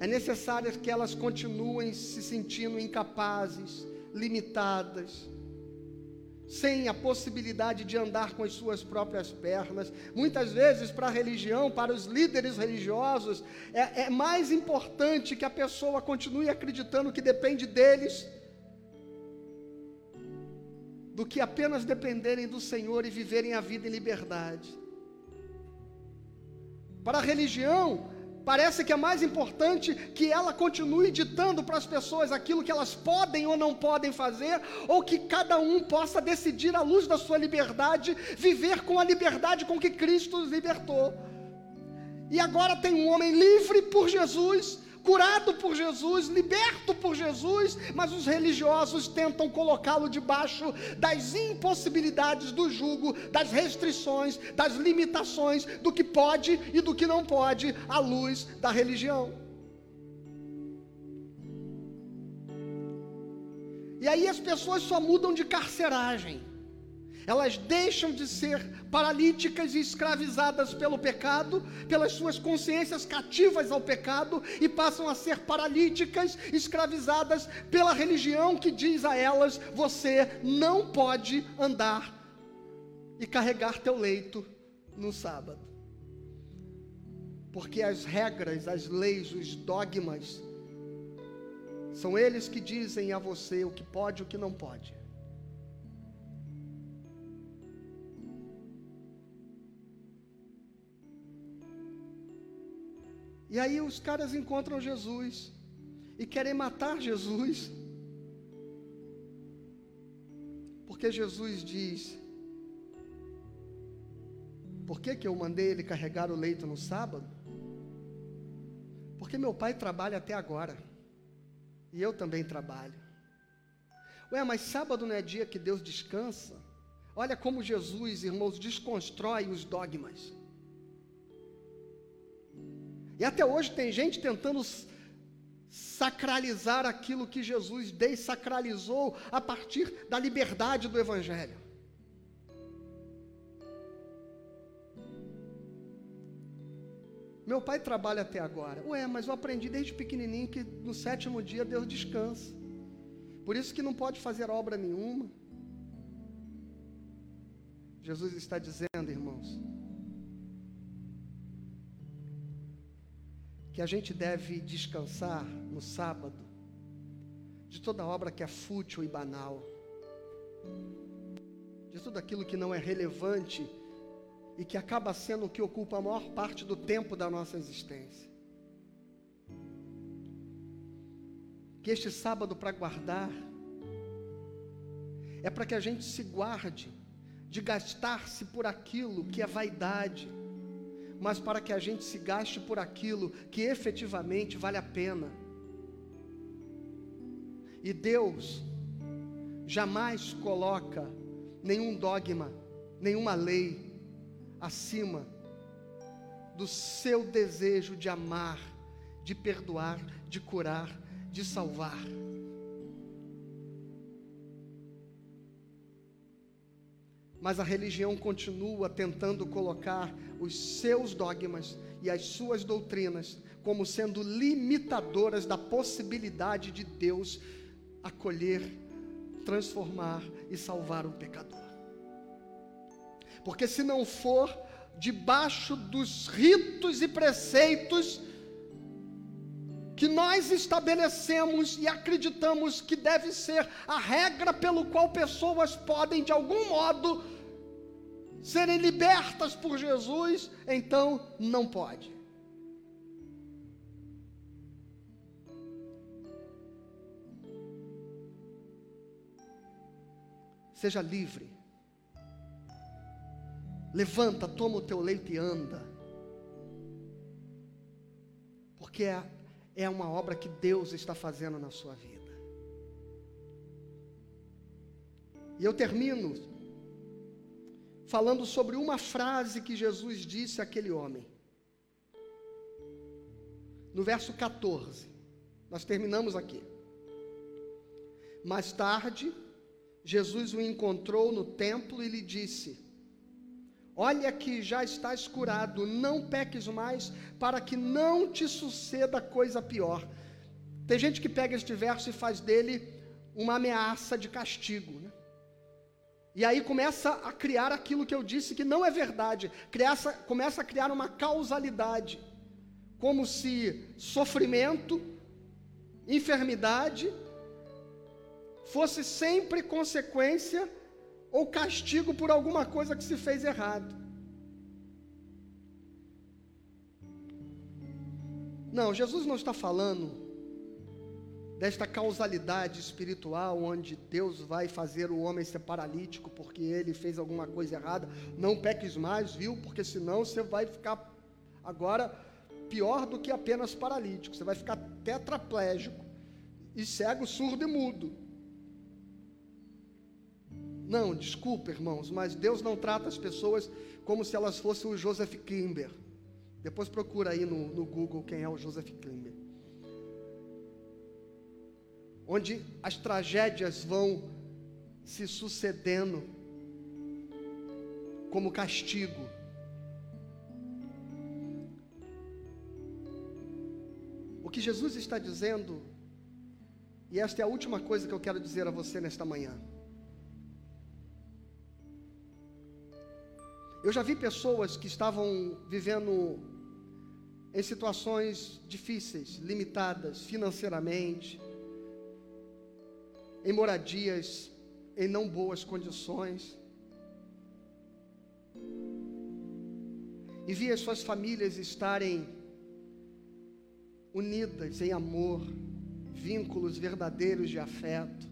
É necessário que elas continuem se sentindo incapazes, limitadas sem a possibilidade de andar com as suas próprias pernas. Muitas vezes, para a religião, para os líderes religiosos, é, é, mais importante que a pessoa continue acreditando que depende deles, do que apenas dependerem do Senhor e viverem a vida em liberdade. Para a religião, Parece que é mais importante que ela continue ditando para as pessoas aquilo que elas podem ou não podem fazer, ou que cada um possa decidir à luz da sua liberdade, viver com a liberdade com que Cristo os libertou. E agora tem um homem livre por Jesus, curado por Jesus, liberto por Jesus, mas os religiosos tentam colocá-lo debaixo das impossibilidades do jugo, das restrições, das limitações do que pode e do que não pode à luz da religião. E aí as pessoas só mudam de carceragem. Elas deixam de ser paralíticas e escravizadas pelo pecado, pelas suas consciências cativas ao pecado, e passam a ser paralíticas, escravizadas pela religião que diz a elas: você não pode andar e carregar teu leito no sábado. Porque as regras, as leis, os dogmas, são eles que dizem a você o que pode e o que não pode. E aí os caras encontram Jesus e querem matar Jesus. Porque Jesus diz: Por que, que eu mandei ele carregar o leito no sábado? Porque meu pai trabalha até agora. E eu também trabalho. Ué, mas sábado não é dia que Deus descansa? Olha como Jesus, irmãos, desconstrói os dogmas. E até hoje tem gente tentando sacralizar aquilo que Jesus desacralizou a partir da liberdade do Evangelho. Meu pai trabalha até agora. Ué, mas eu aprendi desde pequenininho que no sétimo dia Deus descansa. Por isso que não pode fazer obra nenhuma. Jesus está dizendo, irmãos, que a gente deve descansar no sábado de toda obra que é fútil e banal, de tudo aquilo que não é relevante e que acaba sendo o que ocupa a maior parte do tempo da nossa existência. Que este sábado para guardar é para que a gente se guarde de gastar-se por aquilo que é vaidade, mas para que a gente se gaste por aquilo que efetivamente vale a pena. E Deus jamais coloca nenhum dogma, nenhuma lei acima do seu desejo de amar, de perdoar, de curar, de salvar. Mas a religião continua tentando colocar os seus dogmas e as suas doutrinas como sendo limitadoras da possibilidade de Deus acolher, transformar e salvar o pecador. Porque se não for debaixo dos ritos e preceitos que nós estabelecemos e acreditamos que deve ser a regra pelo qual pessoas podem, de algum modo, serem libertas por Jesus, então não pode. Seja livre. Levanta, toma o teu leito e anda. Porque é é uma obra que Deus está fazendo na sua vida. E eu termino falando sobre uma frase que Jesus disse àquele homem. No verso 14, nós terminamos aqui. Mais tarde, Jesus o encontrou no templo e lhe disse: Olha que já estás curado, não peques mais, para que não te suceda coisa pior. Tem gente que pega este verso e faz dele uma ameaça de castigo. Né? E aí começa a criar aquilo que eu disse que não é verdade. Criaça, começa a criar uma causalidade. Como se sofrimento, enfermidade, fosse sempre consequência ou castigo por alguma coisa que se fez errado. Não, Jesus não está falando desta causalidade espiritual onde Deus vai fazer o homem ser paralítico porque ele fez alguma coisa errada. Não peques mais, viu? Porque senão você vai ficar agora pior do que apenas paralítico. Você vai ficar tetraplégico e cego, surdo e mudo. Não, desculpa, irmãos, mas Deus não trata as pessoas como se elas fossem o Joseph Klimber. Depois procura aí no, no Google quem é o Joseph Klimber. Onde as tragédias vão se sucedendo como castigo. O que Jesus está dizendo, e esta é a última coisa que eu quero dizer a você nesta manhã. Eu já vi pessoas que estavam vivendo em situações difíceis, limitadas financeiramente, em moradias em não boas condições. E via suas famílias estarem unidas em amor, vínculos verdadeiros de afeto.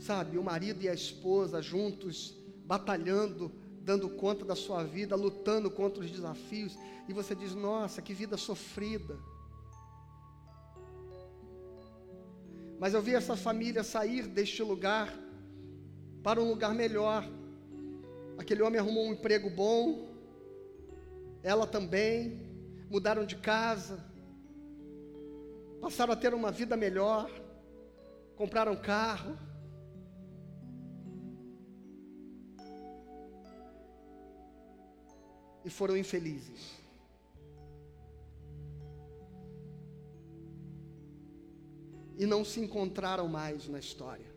Sabe, o marido e a esposa juntos batalhando, dando conta da sua vida, lutando contra os desafios, e você diz: Nossa, que vida sofrida. Mas eu vi essa família sair deste lugar para um lugar melhor. Aquele homem arrumou um emprego bom, ela também, mudaram de casa, passaram a ter uma vida melhor, compraram carro. E foram infelizes. E não se encontraram mais na história.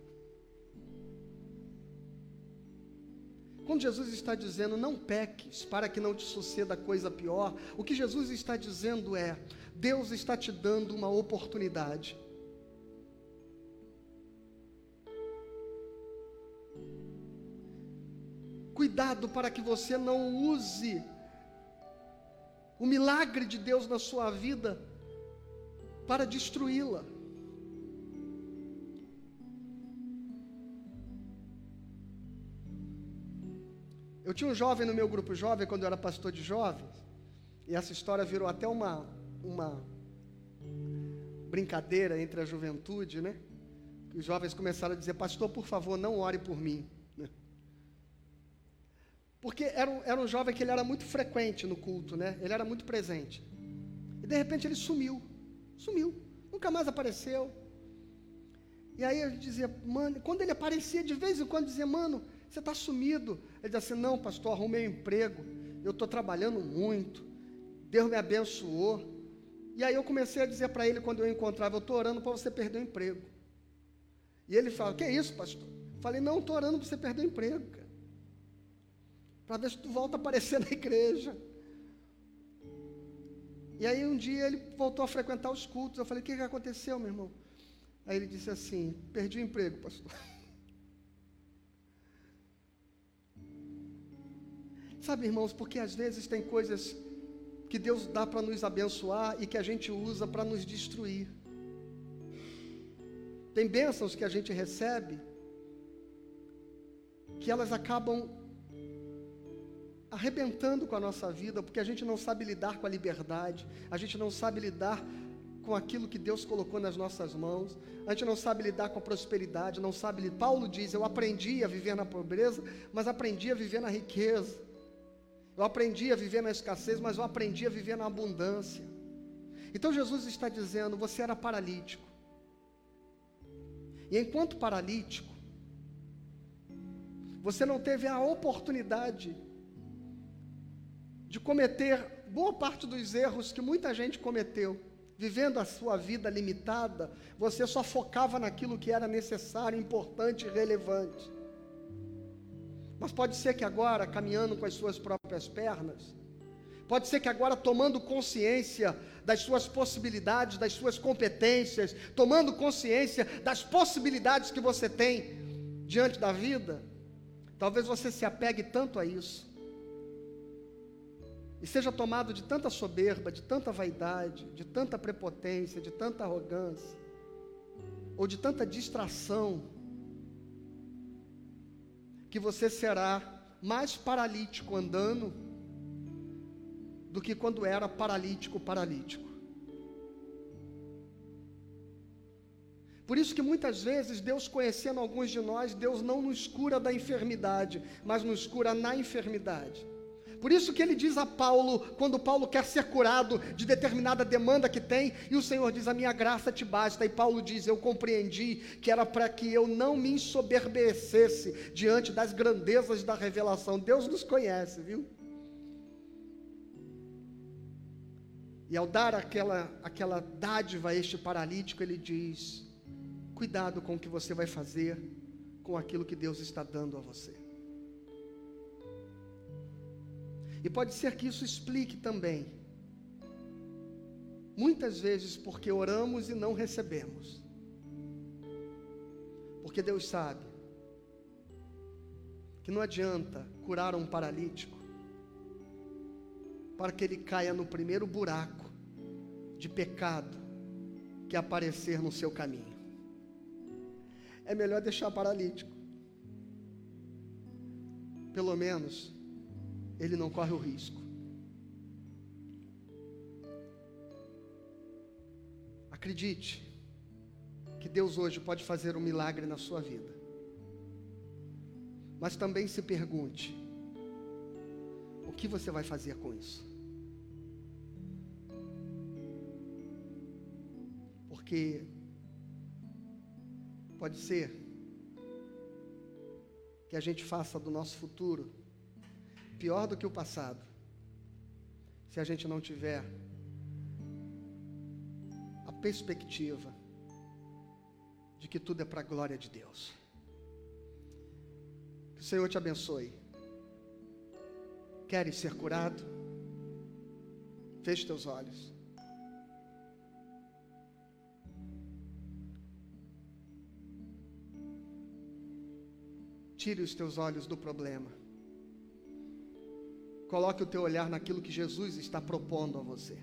Quando Jesus está dizendo não peques para que não te suceda coisa pior, o que Jesus está dizendo é: Deus está te dando uma oportunidade. cuidado para que você não use o milagre de Deus na sua vida para destruí-la. Eu tinha um jovem no meu grupo jovem, quando eu era pastor de jovens, e essa história virou até uma, uma brincadeira entre a juventude, né? Os jovens começaram a dizer: Pastor, por favor, não ore por mim. Porque era um, era um jovem que ele era muito frequente no culto, né? Ele era muito presente. E de repente ele sumiu. Sumiu. Nunca mais apareceu. E aí eu dizia, mano, quando ele aparecia de vez em quando, dizia, mano, você está sumido. Ele disse assim: Não, pastor, arrumei um emprego. Eu estou trabalhando muito. Deus me abençoou. E aí eu comecei a dizer para ele, quando eu encontrava, eu estou orando para você perder o emprego. E ele fala, que é isso, pastor? Eu falei, não, estou orando para você perder o emprego, cara. Para ver se tu volta a aparecer na igreja. E aí um dia ele voltou a frequentar os cultos. Eu falei, o que, que aconteceu, meu irmão? Aí ele disse assim, perdi o emprego, pastor. Sabe, irmãos, porque às vezes tem coisas que Deus dá para nos abençoar e que a gente usa para nos destruir. Tem bênçãos que a gente recebe que elas acabam arrebentando com a nossa vida, porque a gente não sabe lidar com a liberdade, a gente não sabe lidar com aquilo que Deus colocou nas nossas mãos, a gente não sabe lidar com a prosperidade, não sabe. Paulo diz: Eu aprendi a viver na pobreza, mas aprendi a viver na riqueza. Eu aprendi a viver na escassez, mas eu aprendi a viver na abundância. Então Jesus está dizendo: você era paralítico. E enquanto paralítico, você não teve a oportunidade de cometer boa parte dos erros que muita gente cometeu. Vivendo a sua vida limitada, você só focava naquilo que era necessário, importante e relevante. Mas pode ser que agora, caminhando com as suas próprias pernas, pode ser que agora, tomando consciência das suas possibilidades, das suas competências, tomando consciência das possibilidades que você tem diante da vida, talvez você se apegue tanto a isso, e seja tomado de tanta soberba, de tanta vaidade, de tanta prepotência, de tanta arrogância, ou de tanta distração, que você será mais paralítico andando do que quando era paralítico paralítico. Por isso que muitas vezes Deus conhecendo alguns de nós, Deus não nos cura da enfermidade, mas nos cura na enfermidade. Por isso que ele diz a Paulo, quando Paulo quer ser curado de determinada demanda que tem, e o Senhor diz: A minha graça te basta. E Paulo diz: Eu compreendi que era para que eu não me ensoberbecesse diante das grandezas da revelação. Deus nos conhece, viu? E ao dar aquela, aquela dádiva a este paralítico, ele diz: Cuidado com o que você vai fazer com aquilo que Deus está dando a você. E pode ser que isso explique também, muitas vezes, porque oramos e não recebemos. Porque Deus sabe que não adianta curar um paralítico para que ele caia no primeiro buraco de pecado que aparecer no seu caminho. É melhor deixar paralítico. Pelo menos ele não corre o risco. Acredite que Deus hoje pode fazer um milagre na sua vida. Mas também se pergunte: o que você vai fazer com isso? Porque pode ser que a gente faça do nosso futuro pior do que o passado, se a gente não tiver a perspectiva de que tudo é para a glória de Deus. Que o Senhor te abençoe. Queres ser curado? Feche teus olhos. Tire os teus olhos do problema. Coloque o teu olhar naquilo que Jesus está propondo a você.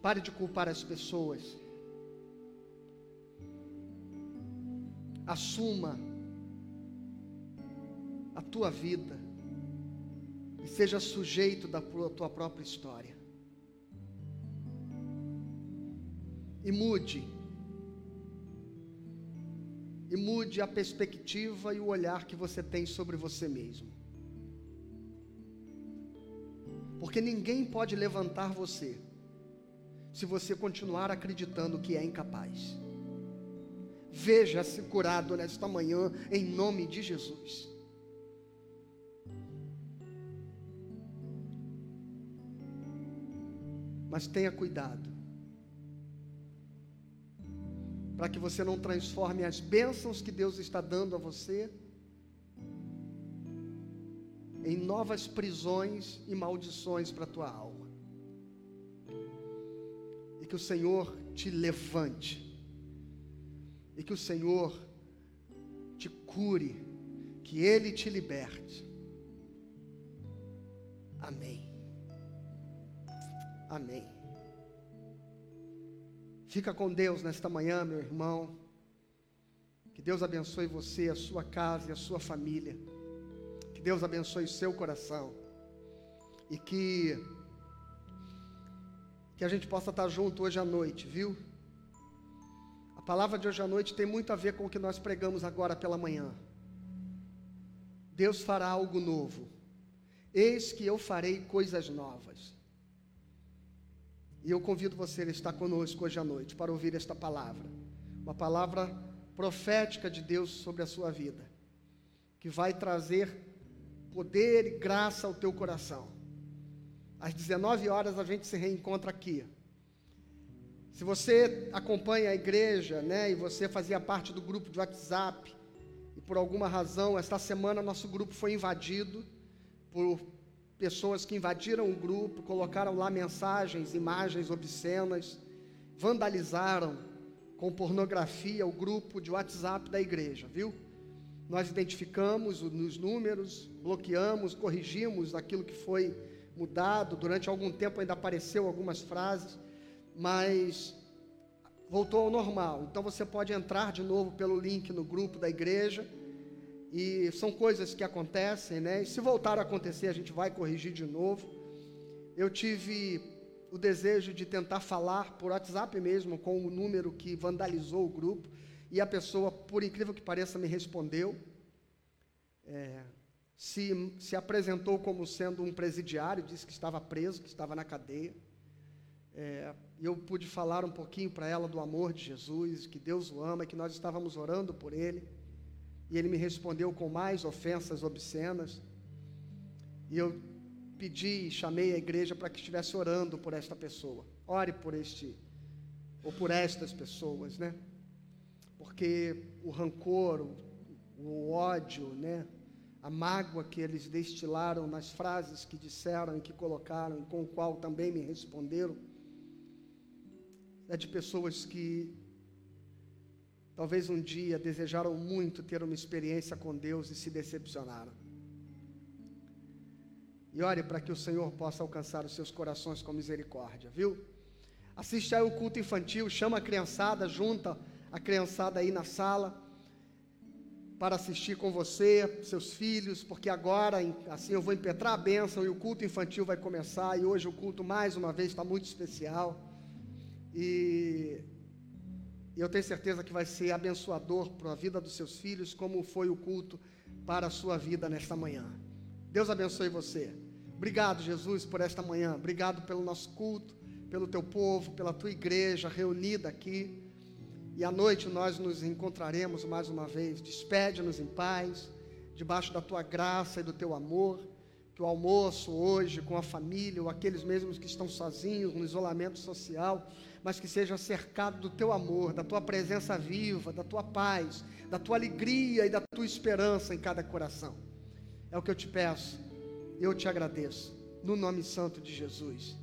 Pare de culpar as pessoas. Assuma a tua vida e seja sujeito da tua própria história. E mude. E mude a perspectiva e o olhar que você tem sobre você mesmo. Porque ninguém pode levantar você se você continuar acreditando que é incapaz. Veja-se curado nesta manhã, em nome de Jesus. Mas tenha cuidado, para que você não transforme as bênçãos que Deus está dando a você em novas prisões e maldições para a tua alma que o Senhor te levante, e que o Senhor te cure, que Ele te liberte. Amém. Amém. Fica com Deus nesta manhã, meu irmão. Que Deus abençoe você, a sua casa e a sua família. Que Deus abençoe o seu coração. E que que a gente possa estar junto hoje à noite, viu? A palavra de hoje à noite tem muito a ver com o que nós pregamos agora pela manhã. Deus fará algo novo. Eis que eu farei coisas novas. E eu convido você a estar conosco hoje à noite para ouvir esta palavra. Uma palavra profética de Deus sobre a sua vida, que vai trazer poder e graça ao teu coração. Às 19 horas a gente se reencontra aqui. Se você acompanha a igreja, né, e você fazia parte do grupo de WhatsApp, e por alguma razão, esta semana nosso grupo foi invadido por pessoas que invadiram o grupo, colocaram lá mensagens, imagens obscenas, vandalizaram com pornografia o grupo de WhatsApp da igreja, viu? Nós identificamos os números, bloqueamos, corrigimos aquilo que foi mudado, durante algum tempo ainda apareceu algumas frases, mas voltou ao normal. Então você pode entrar de novo pelo link no grupo da igreja. E são coisas que acontecem, né? E se voltar a acontecer, a gente vai corrigir de novo. Eu tive o desejo de tentar falar por WhatsApp mesmo com o número que vandalizou o grupo. E a pessoa, por incrível que pareça, me respondeu. É, se, se apresentou como sendo um presidiário, disse que estava preso, que estava na cadeia. É, eu pude falar um pouquinho para ela do amor de Jesus, que Deus o ama, que nós estávamos orando por ele. E ele me respondeu com mais ofensas obscenas. E eu pedi, chamei a igreja para que estivesse orando por esta pessoa. Ore por este, ou por estas pessoas, né? Porque o rancor, o, o ódio, né? a mágoa que eles destilaram nas frases que disseram e que colocaram, com o qual também me responderam, é de pessoas que talvez um dia desejaram muito ter uma experiência com Deus e se decepcionaram. E ore para que o Senhor possa alcançar os seus corações com misericórdia, viu? Assiste aí o culto infantil, chama a criançada, junta a criançada aí na sala para assistir com você, seus filhos, porque agora, assim, eu vou impetrar a bênção e o culto infantil vai começar. E hoje o culto, mais uma vez, está muito especial. E eu tenho certeza que vai ser abençoador para a vida dos seus filhos, como foi o culto para a sua vida nesta manhã. Deus abençoe você. Obrigado, Jesus, por esta manhã. Obrigado pelo nosso culto, pelo teu povo, pela tua igreja reunida aqui. E à noite nós nos encontraremos mais uma vez. Despede-nos em paz, debaixo da tua graça e do teu amor. Que o almoço hoje com a família, ou aqueles mesmos que estão sozinhos no isolamento social, mas que seja cercado do teu amor, da tua presença viva, da tua paz, da tua alegria e da tua esperança em cada coração. É o que eu te peço, eu te agradeço, no nome santo de Jesus.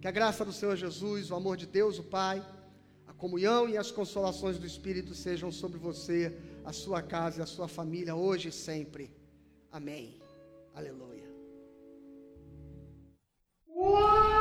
Que a graça do Senhor Jesus, o amor de Deus, o Pai, a comunhão e as consolações do Espírito sejam sobre você, a sua casa e a sua família, hoje e sempre. Amém. Aleluia. Uou!